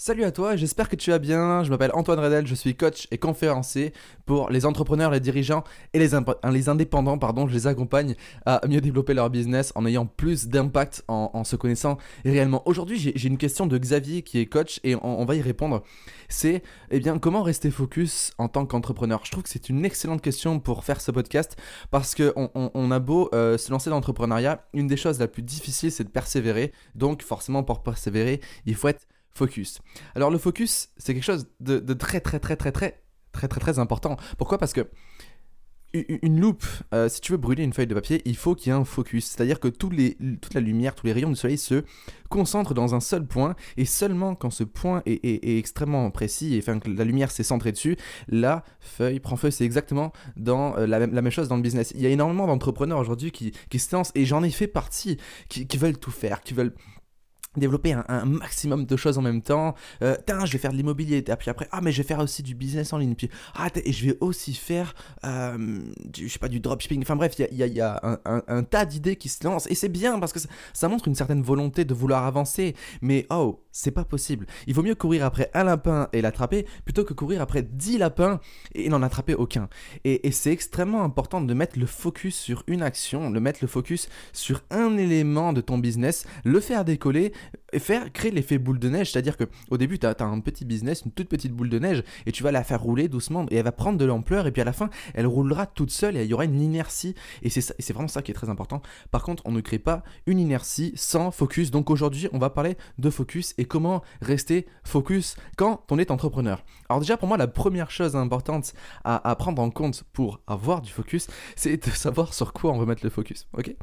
Salut à toi, j'espère que tu vas bien. Je m'appelle Antoine Redel, je suis coach et conférencier pour les entrepreneurs, les dirigeants et les, les indépendants. Pardon, je les accompagne à mieux développer leur business en ayant plus d'impact en, se connaissant réellement. Aujourd'hui, j'ai une question de Xavier qui est coach et on, va y répondre. C'est eh bien comment rester focus en tant qu'entrepreneur? Je trouve que c'est une excellente question pour faire ce podcast parce que on, a beau euh, se lancer dans l'entrepreneuriat, une des choses la plus difficiles c'est de persévérer. Donc forcément pour persévérer, il faut être focus. Alors le focus, c'est quelque chose de, très très très très très très très très important. Pourquoi? Parce que une loupe, euh, si tu veux brûler une feuille de papier, il faut qu'il y ait un focus. C'est-à-dire que les, toute la lumière, tous les rayons du soleil se concentrent dans un seul point, et seulement quand ce point est, extrêmement précis, et que la lumière s'est centrée dessus, la feuille prend feu. C'est exactement dans euh, la, même, chose dans le business. Il y a énormément d'entrepreneurs aujourd'hui qui, se lancent, et j'en ai fait partie, qui, qui veulent tout faire, qui veulent développer un, maximum de choses en même temps. Euh, je vais faire de l'immobilier. Puis après, ah, mais je vais faire aussi du business en ligne. Puis, ah, et je vais aussi faire, euh, du, je sais pas, du dropshipping. Enfin bref, il y a, un, tas d'idées qui se lancent. Et c'est bien parce que ça, montre une certaine volonté de vouloir avancer. Mais oh, c'est pas possible. Il vaut mieux courir après un lapin et l'attraper plutôt que courir après 10 lapins et n'en attraper aucun. Et, et c'est extrêmement important de mettre le focus sur une action, de mettre le focus sur un élément de ton business, le faire décoller faire créer l'effet boule de neige, c'est-à-dire que au début tu as, un petit business, une toute petite boule de neige et tu vas la faire rouler doucement et elle va prendre de l'ampleur et puis à la fin elle roulera toute seule et il y aura une inertie et c'est vraiment ça qui est très important. Par contre, on ne crée pas une inertie sans focus. Donc aujourd'hui, on va parler de focus et comment rester focus quand on est entrepreneur. Alors déjà pour moi la première chose importante à, prendre en compte pour avoir du focus, c'est de savoir sur quoi on veut mettre le focus. Ok?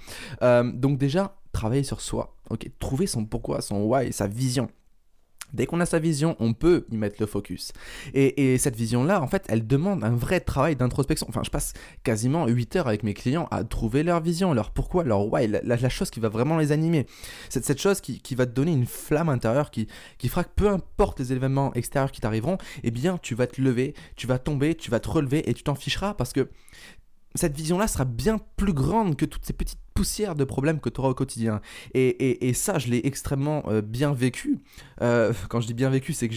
Euh, Donc déjà travailler sur soi, ok, trouver son pourquoi, son why, sa vision. Dès qu'on a sa vision, on peut y mettre le focus. Et, cette vision-là, en fait, elle demande un vrai travail d'introspection. Enfin, je passe quasiment 8 heures avec mes clients à trouver leur vision, leur pourquoi, leur why, la, chose qui va vraiment les animer. C'est cette chose qui, va te donner une flamme intérieure qui, qui fera que peu importe les événements extérieurs qui t'arriveront, eh bien, tu vas te lever, tu vas tomber, tu vas te relever et tu t'en ficheras parce que cette vision-là sera bien plus grande que toutes ces petites poussières de problèmes que tu auras au quotidien. Et, ça, je l'ai extrêmement euh, bien vécu. Euh, quand je dis bien vécu, c'est que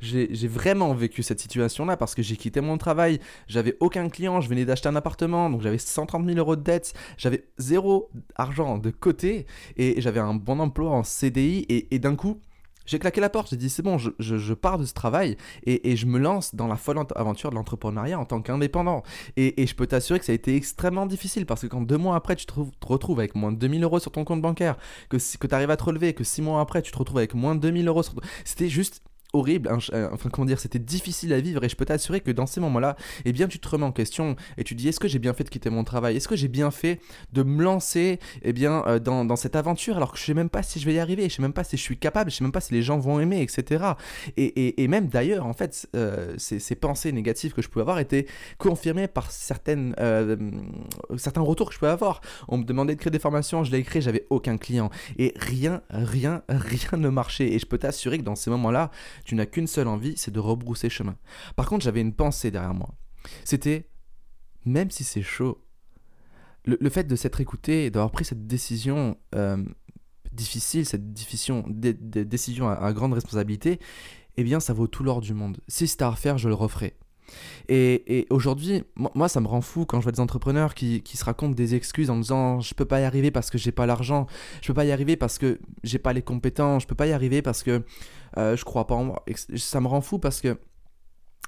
j'ai vraiment vécu cette situation-là parce que j'ai quitté mon travail, j'avais aucun client, je venais d'acheter un appartement, donc j'avais 130 000 euros de dettes, j'avais zéro argent de côté et j'avais un bon emploi en CDI et d'un coup, j'ai claqué la porte, j'ai dit c'est bon, je, pars de ce travail et, je me lance dans la folle aventure de l'entrepreneuriat en tant qu'indépendant. Et, je peux t'assurer que ça a été extrêmement difficile parce que quand deux mois après tu te, retrouves avec moins de 2000 euros sur ton compte bancaire, que, que tu arrives à te relever, que six mois après tu te retrouves avec moins de 2000 euros sur C'était juste horrible, euh, enfin comment dire, c'était difficile à vivre et je peux t'assurer que dans ces moments-là, eh bien tu te remets en question et tu dis est-ce que j'ai bien fait de quitter mon travail? Est-ce que j'ai bien fait de me lancer eh bien euh, dans, cette aventure alors que je sais même pas si je vais y arriver, je sais même pas si je suis capable, je sais même pas si les gens vont aimer, etc. Et, même d'ailleurs, en fait, euh, ces, pensées négatives que je pouvais avoir étaient confirmées par certaines, certains retours que je pouvais avoir. On me demandait de créer des formations, je l'ai créé, j'avais aucun client et rien, rien, rien ne marchait. Et je peux t'assurer que dans ces moments-là, tu n'as qu'une seule envie, c'est de rebrousser chemin. Par contre, j'avais une pensée derrière moi. C'était, même si c'est chaud, le, fait de s'être écouté et d'avoir pris cette décision euh, difficile, cette décision, décision à, grande responsabilité, eh bien, ça vaut tout l'or du monde. Si c'était à refaire, je le referai. Et, aujourd'hui, moi, ça me rend fou quand je vois des entrepreneurs qui, se racontent des excuses en disant je peux pas y arriver parce que j'ai pas l'argent, je peux pas y arriver parce que j'ai pas les compétences, je peux pas y arriver parce que euh, je crois pas en moi. ça me rend fou parce que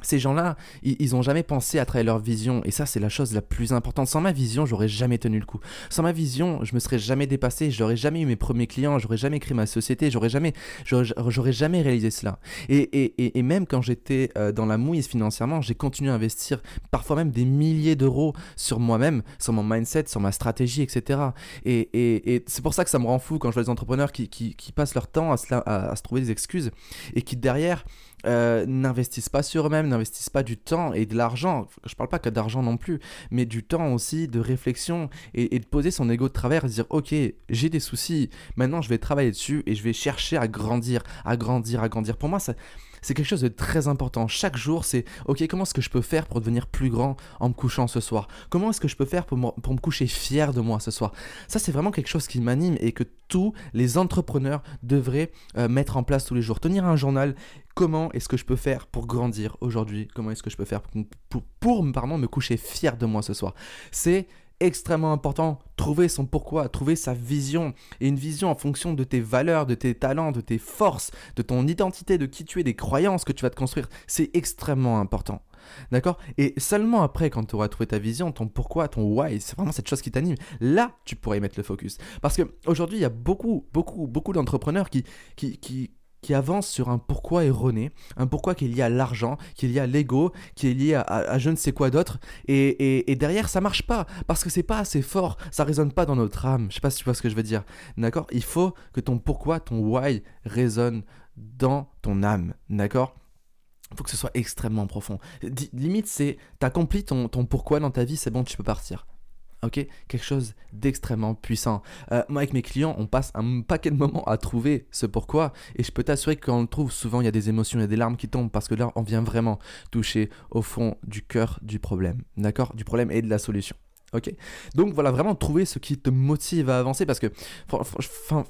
ces gens-là, ils n'ont jamais pensé à travers leur vision. Et ça, c'est la chose la plus importante. Sans ma vision, j'aurais jamais tenu le coup. Sans ma vision, je me serais jamais dépassé. J'aurais jamais eu mes premiers clients. J'aurais jamais créé ma société. J'aurais jamais, j'aurais jamais réalisé cela. Et, et, et même quand j'étais euh, dans la mouise financièrement, j'ai continué à investir parfois même des milliers d'euros sur moi-même, sur mon mindset, sur ma stratégie, etc. Et, et c'est pour ça que ça me rend fou quand je vois des entrepreneurs qui, qui, passent leur temps à à, à se trouver des excuses et qui derrière euh, n'investissent pas sur eux-mêmes, n'investissent pas du temps et de l'argent. Je parle pas que d'argent non plus, mais du temps aussi de réflexion et, de poser son ego de travers et dire ok, j'ai des soucis, maintenant je vais travailler dessus et je vais chercher à grandir, à grandir, à grandir. Pour moi, c'est quelque chose de très important. Chaque jour, c'est ok, comment est-ce que je peux faire pour devenir plus grand en me couchant ce soir? Comment est-ce que je peux faire pour me, pour me coucher fier de moi ce soir? Ça, c'est vraiment quelque chose qui m'anime et que tous les entrepreneurs devraient euh, mettre en place tous les jours. Tenir un journal. Comment est-ce que je peux faire pour grandir aujourd'hui? Comment est-ce que je peux faire pour, me coucher fier de moi ce soir? C'est extrêmement important. Trouver son pourquoi, trouver sa vision. Et une vision en fonction de tes valeurs, de tes talents, de tes forces, de ton identité, de qui tu es, des croyances que tu vas te construire. C'est extrêmement important. D'accord? Et seulement après, quand tu auras trouvé ta vision, ton pourquoi, ton why, c'est vraiment cette chose qui t'anime, là, tu pourrais mettre le focus. Parce qu'aujourd'hui, il y a beaucoup, beaucoup, beaucoup d'entrepreneurs qui, qui, qui avance sur un pourquoi erroné, un pourquoi qui est lié à l'argent, qui est lié à l'ego, qui est lié à, je ne sais quoi d'autre, et, derrière ça marche pas, parce que c'est pas assez fort, ça résonne pas dans notre âme, je sais pas si tu vois ce que je veux dire, d'accord? Il faut que ton pourquoi, ton why résonne dans ton âme, d'accord? Il faut que ce soit extrêmement profond. limite, c'est t'accomplis ton, ton pourquoi dans ta vie, c'est bon, tu peux partir Quelque chose d'extrêmement puissant. Euh, moi, avec mes clients, on passe un paquet de moments à trouver ce pourquoi, et je peux t'assurer que quand on le trouve, souvent il y a des émotions, il y a des larmes qui tombent, parce que là, on vient vraiment toucher au fond du cœur du problème, d'accord? Du problème et de la solution. Donc voilà, vraiment trouver ce qui te motive à avancer parce que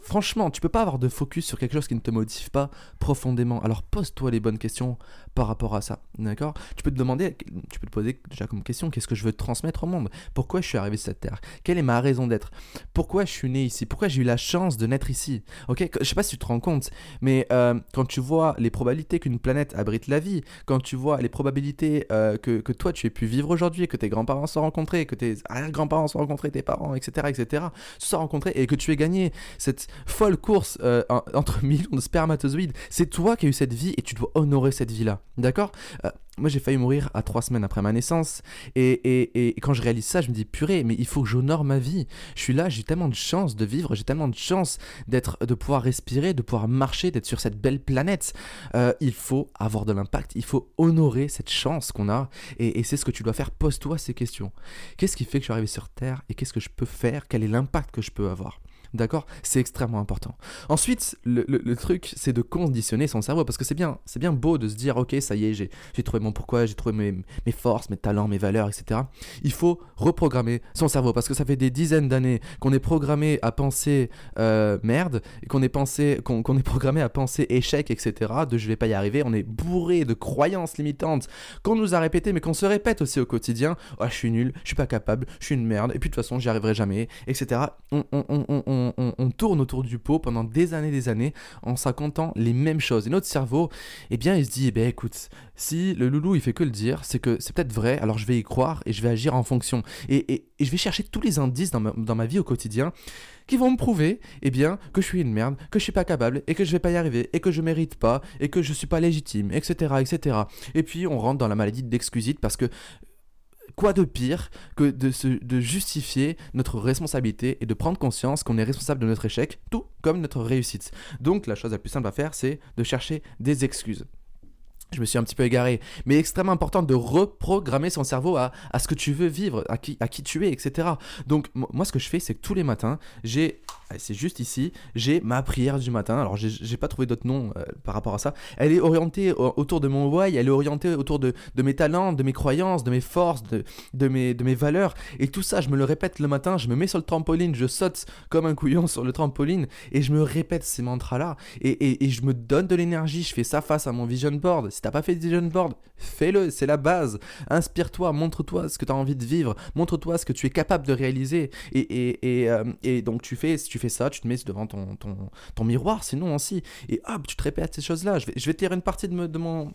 franchement, tu peux pas avoir de focus sur quelque chose qui ne te motive pas profondément. Alors pose-toi les bonnes questions par rapport à ça. D'accord? Tu peux te demander, tu peux te poser déjà comme question qu'est-ce que je veux transmettre au monde? Pourquoi je suis arrivé sur cette terre? Quelle est ma raison d'être? Pourquoi je suis né ici? Pourquoi j'ai eu la chance de naître ici? Ok Je sais pas si tu te rends compte, mais euh, quand tu vois les probabilités qu'une planète abrite la vie, quand tu vois les probabilités euh, que, que, toi tu aies pu vivre aujourd'hui, que tes grands-parents se rencontrés, que tes arrière-grands-parents se rencontrés, tes parents, etc., etc., se sont rencontrés et que tu aies gagné cette folle course euh, entre millions de spermatozoïdes, c'est toi qui as eu cette vie et tu dois honorer cette vie-là. D'accord? Euh, Moi, j'ai failli mourir à trois semaines après ma naissance. Et, quand je réalise ça, je me dis, purée, mais il faut que j'honore ma vie. Je suis là, j'ai tellement de chance de vivre, j'ai tellement de chance d'être, de pouvoir respirer, de pouvoir marcher, d'être sur cette belle planète. Euh, il faut avoir de l'impact, il faut honorer cette chance qu'on a. Et, et c'est ce que tu dois faire. Pose-toi ces questions. Qu'est-ce qui fait que je suis arrivé sur Terre et qu'est-ce que je peux faire? Quel est l'impact que je peux avoir? D'accord? C'est extrêmement important. Ensuite, le, truc, c'est de conditionner son cerveau, parce que c'est bien, c'est bien beau de se dire, ok, ça y est, j'ai trouvé mon pourquoi, j'ai trouvé mes, forces, mes talents, mes valeurs, etc. Il faut reprogrammer son cerveau, parce que ça fait des dizaines d'années qu'on est programmé à penser euh, merde, qu'on est, pensé, est programmé à penser échec, etc., de je vais pas y arriver, on est bourré de croyances limitantes qu'on nous a répétées, mais qu'on se répète aussi au quotidien, oh, je suis nul, je suis pas capable, je suis une merde, et puis de toute façon, j'y arriverai jamais, etc. on, on, on on, tourne autour du pot pendant des années des années en s'accomtant les mêmes choses. Et notre cerveau, eh bien, il se dit, eh bien, écoute, si le loulou, il fait que le dire, c'est que c'est peut-être vrai, alors je vais y croire et je vais agir en fonction. Et, je vais chercher tous les indices dans ma, vie au quotidien qui vont me prouver, eh bien, que je suis une merde, que je suis pas capable, et que je vais pas y arriver, et que je mérite pas, et que je suis pas légitime, etc., etc. Et puis, on rentre dans la maladie d'exclusite parce que quoi de pire que de, se, justifier notre responsabilité et de prendre conscience qu'on est responsable de notre échec, tout comme notre réussite. Donc la chose la plus simple à faire, c'est de chercher des excuses je me suis un petit peu égaré, mais extrêmement important de reprogrammer son cerveau à, à, ce que tu veux vivre, à qui, à qui tu es, etc. Donc moi ce que je fais, c'est que tous les matins, j'ai, c'est juste ici, j'ai ma prière du matin. Alors j'ai pas trouvé d'autre nom euh, par rapport à ça. Elle est orientée autour de mon why, elle est orientée autour de, de, mes talents, de mes croyances, de mes forces, de, de, mes, de mes valeurs. Et tout ça, je me le répète le matin, je me mets sur le trampoline, je saute comme un couillon sur le trampoline et je me répète ces mantras-là. Et, et, et je me donne de l'énergie, je fais ça face à mon vision board si t'as pas fait vision board, fais-le, c'est la base. Inspire-toi, montre-toi ce que tu as envie de vivre, montre-toi ce que tu es capable de réaliser. Et, et, et, euh, donc tu fais, si tu fais ça, tu te mets devant ton, ton, miroir, sinon aussi. Et hop, tu te répètes ces choses-là. Je vais, je vais te lire une partie de mon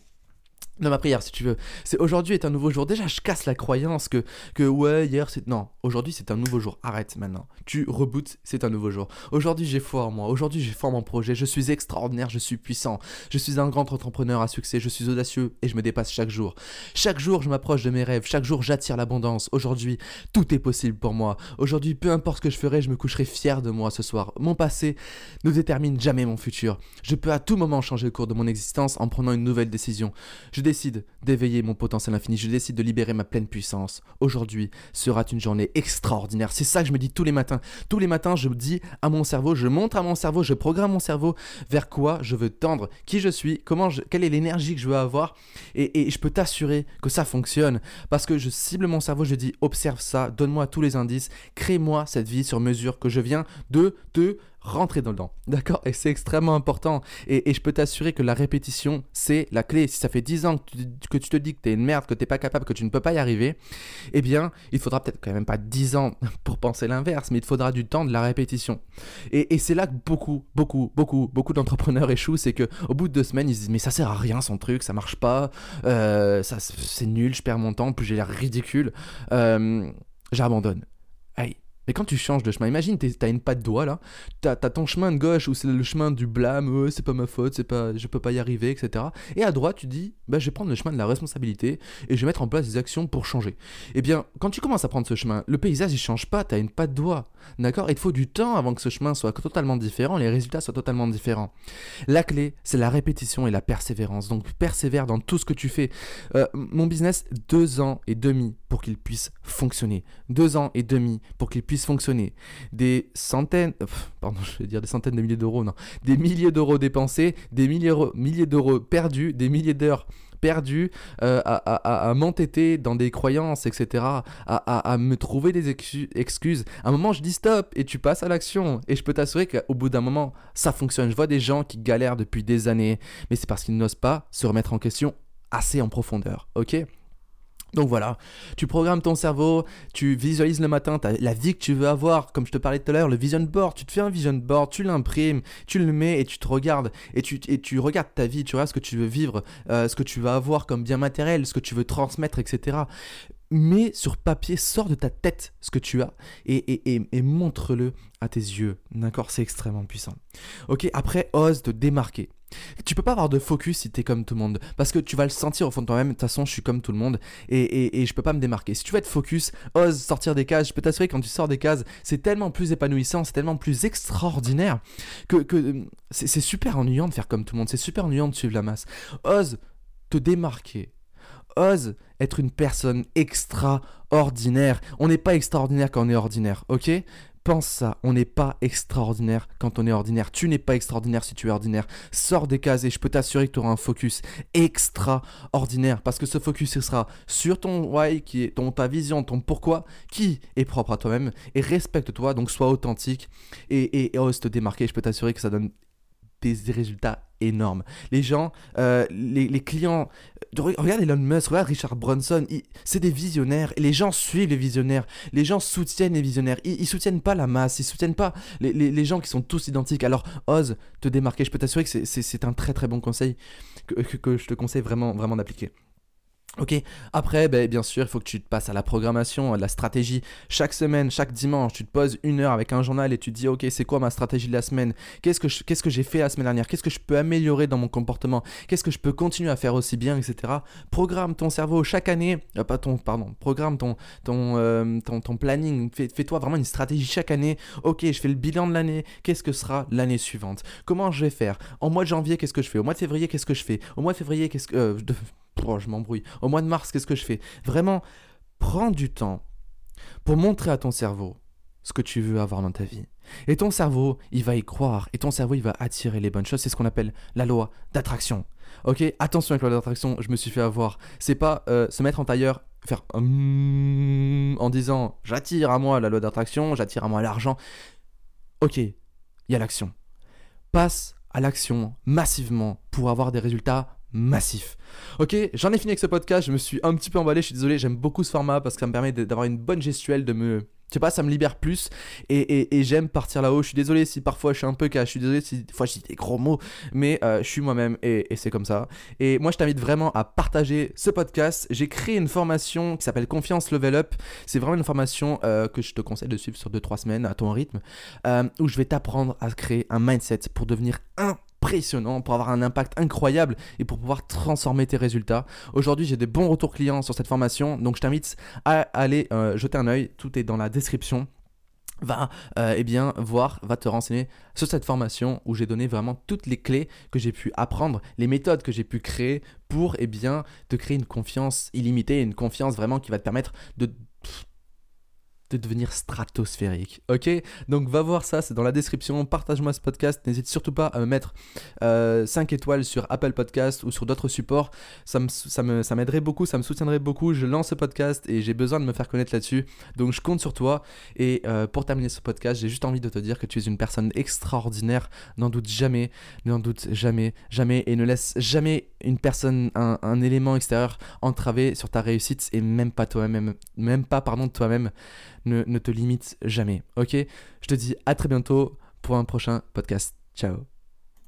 Non, ma prière, si tu veux. C'est aujourd'hui est un nouveau jour. Déjà, je casse la croyance que, que ouais, hier c'est. Non, aujourd'hui c'est un nouveau jour. Arrête maintenant. Tu rebootes, c'est un nouveau jour. Aujourd'hui, j'ai foi en moi. Aujourd'hui, j'ai foi en mon projet. Je suis extraordinaire, je suis puissant. Je suis un grand entrepreneur à succès. Je suis audacieux et je me dépasse chaque jour. Chaque jour, je m'approche de mes rêves. Chaque jour, j'attire l'abondance. Aujourd'hui, tout est possible pour moi. Aujourd'hui, peu importe ce que je ferai, je me coucherai fier de moi ce soir. Mon passé ne détermine jamais mon futur. Je peux à tout moment changer le cours de mon existence en prenant une nouvelle décision. Je décide d'éveiller mon potentiel infini, je décide de libérer ma pleine puissance. Aujourd'hui sera une journée extraordinaire. C'est ça que je me dis tous les matins. Tous les matins, je dis à mon cerveau, je montre à mon cerveau, je programme mon cerveau vers quoi je veux tendre, qui je suis, comment quelle est l'énergie que je veux avoir. Et, et je peux t'assurer que ça fonctionne parce que je cible mon cerveau, je dis observe ça, donne-moi tous les indices, crée-moi cette vie sur mesure que je viens de te rentrer dedans. D'accord? Et c'est extrêmement important. Et, je peux t'assurer que la répétition, c'est la clé. Si ça fait 10 ans que tu, te dis que tu es une merde, que tu pas capable, que tu ne peux pas y arriver, eh bien, il faudra peut-être quand même pas 10 ans pour penser l'inverse, mais il faudra du temps de la répétition. Et, c'est là que beaucoup, beaucoup, beaucoup, beaucoup d'entrepreneurs échouent. C'est qu'au bout de deux semaines, ils se disent Mais ça sert à rien son truc, ça marche pas, euh, ça, c'est nul, je perds mon temps, plus j'ai l'air ridicule. Euh, j'abandonne. Mais quand tu changes de chemin, imagine, t'as une patte doigt là, t'as as ton chemin de gauche où c'est le chemin du blâme, c'est pas ma faute, c'est pas, je peux pas y arriver, etc. Et à droite, tu dis, bah, je vais prendre le chemin de la responsabilité et je vais mettre en place des actions pour changer. Eh bien, quand tu commences à prendre ce chemin, le paysage il change pas, t'as une patte doigt, d'accord? Il te faut du temps avant que ce chemin soit totalement différent, les résultats soient totalement différents. La clé, c'est la répétition et la persévérance. Donc, persévère dans tout ce que tu fais. Euh, mon business, deux ans et demi pour qu'il puisse fonctionner. Deux ans et demi pour qu'il puisse fonctionner. Des centaines, pardon, je vais dire des centaines de milliers d'euros, non, des milliers d'euros dépensés, des milliers, milliers d'euros perdus, des milliers d'heures perdues euh, à, m'entêter dans des croyances, etc., à, me trouver des excuses. À un moment, je dis stop et tu passes à l'action. Et je peux t'assurer qu'au bout d'un moment, ça fonctionne. Je vois des gens qui galèrent depuis des années, mais c'est parce qu'ils n'osent pas se remettre en question assez en profondeur, ok? Donc voilà, tu programmes ton cerveau, tu visualises le matin la vie que tu veux avoir, comme je te parlais tout à l'heure, le vision board, tu te fais un vision board, tu l'imprimes, tu le mets et tu te regardes, et tu, regardes ta vie, tu regardes ce que tu veux vivre, euh, ce que tu vas avoir comme bien matériel, ce que tu veux transmettre, etc. Mais sur papier, sors de ta tête ce que tu as et, et, et montre-le à tes yeux, d'accord? C'est extrêmement puissant. Ok, après, ose te démarquer. Tu peux pas avoir de focus si tu es comme tout le monde. Parce que tu vas le sentir au fond de toi-même. De toute façon, je suis comme tout le monde. Et, et, et, je peux pas me démarquer. Si tu veux être focus, ose sortir des cases. Je peux t'assurer quand tu sors des cases, c'est tellement plus épanouissant, c'est tellement plus extraordinaire que, que c'est super ennuyant de faire comme tout le monde. C'est super ennuyant de suivre la masse. Ose te démarquer. Ose être une personne extraordinaire. On n'est pas extraordinaire quand on est ordinaire, ok? Pense ça, on n'est pas extraordinaire quand on est ordinaire. Tu n'es pas extraordinaire si tu es ordinaire. Sors des cases et je peux t'assurer que tu auras un focus extraordinaire parce que ce focus sera sur ton why, qui est ton, ta vision, ton pourquoi, qui est propre à toi-même et respecte-toi, donc sois authentique et, et ose te démarquer. Je peux t'assurer que ça donne des, résultats énormes. Les gens, euh, les, clients, euh, regarde Elon Musk, regarde Richard Branson, c'est des visionnaires et les gens suivent les visionnaires. Les gens soutiennent les visionnaires. Ils, soutiennent pas la masse, ils soutiennent pas les, gens qui sont tous identiques. Alors ose te démarquer. Je peux t'assurer que c'est un très très bon conseil que, que je te conseille vraiment vraiment d'appliquer. Ok, après, ben, bien sûr, il faut que tu te passes à la programmation, à la stratégie. Chaque semaine, chaque dimanche, tu te poses une heure avec un journal et tu te dis, ok, c'est quoi ma stratégie de la semaine? Qu'est-ce que qu'est-ce que j'ai fait la semaine dernière? Qu'est-ce que je peux améliorer dans mon comportement? Qu'est-ce que je peux continuer à faire aussi bien, etc. Programme ton cerveau chaque année, euh, pas ton, pardon, programme ton, ton, euh, ton, ton, planning. Fais-toi vraiment une stratégie chaque année. Ok, je fais le bilan de l'année. Qu'est-ce que sera l'année suivante? Comment je vais faire? En mois de janvier, qu'est-ce que je fais? Au mois de février, qu'est-ce que je fais? Au mois de février, qu'est-ce que euh, Oh, je m'embrouille. Au mois de mars, qu'est-ce que je fais? Vraiment, prends du temps pour montrer à ton cerveau ce que tu veux avoir dans ta vie. Et ton cerveau, il va y croire. Et ton cerveau, il va attirer les bonnes choses. C'est ce qu'on appelle la loi d'attraction. Ok Attention avec la loi d'attraction, je me suis fait avoir. C'est pas euh, se mettre en tailleur, faire hum en disant j'attire à moi la loi d'attraction, j'attire à moi l'argent. Ok, il y a l'action. Passe à l'action massivement pour avoir des résultats massif. Ok, j'en ai fini avec ce podcast, je me suis un petit peu emballé, je suis désolé, j'aime beaucoup ce format parce que ça me permet d'avoir une bonne gestuelle, de me sais pas, ça me libère plus et, j'aime partir là-haut. Je suis désolé si parfois je suis un peu cash, je suis désolé si des fois je dis des gros mots, mais euh, je suis moi-même et, c'est comme ça. Et moi, je t'invite vraiment à partager ce podcast. J'ai créé une formation qui s'appelle Confiance Level Up. C'est vraiment une formation euh, que je te conseille de suivre sur 2-3 semaines à ton rythme, euh, où je vais t'apprendre à créer un mindset pour devenir pour avoir un impact incroyable et pour pouvoir transformer tes résultats. Aujourd'hui, j'ai des bons retours clients sur cette formation, donc je t'invite à aller jeter un œil. Tout est dans la description va euh, eh bien voir, va te renseigner sur cette formation où j'ai donné vraiment toutes les clés que j'ai pu apprendre, les méthodes que j'ai pu créer pour eh bien te créer une confiance illimitée, une confiance vraiment qui va te permettre de de devenir stratosphérique. Ok? Donc va voir ça, c'est dans la description. Partage-moi ce podcast. N'hésite surtout pas à me mettre 5 euh, étoiles sur Apple Podcast ou sur d'autres supports. Ça, me, ça, me, ça m'aiderait beaucoup, ça me soutiendrait beaucoup. Je lance ce podcast et j'ai besoin de me faire connaître là-dessus. Donc je compte sur toi. Et euh, pour terminer ce podcast, j'ai juste envie de te dire que tu es une personne extraordinaire. N'en doute jamais, n'en doute jamais, jamais. Et ne laisse jamais une personne, un, un élément extérieur entraver sur ta réussite et même pas toi-même, même pas, pardon, toi-même ne, te limite jamais. Ok? Je te dis à très bientôt pour un prochain podcast. Ciao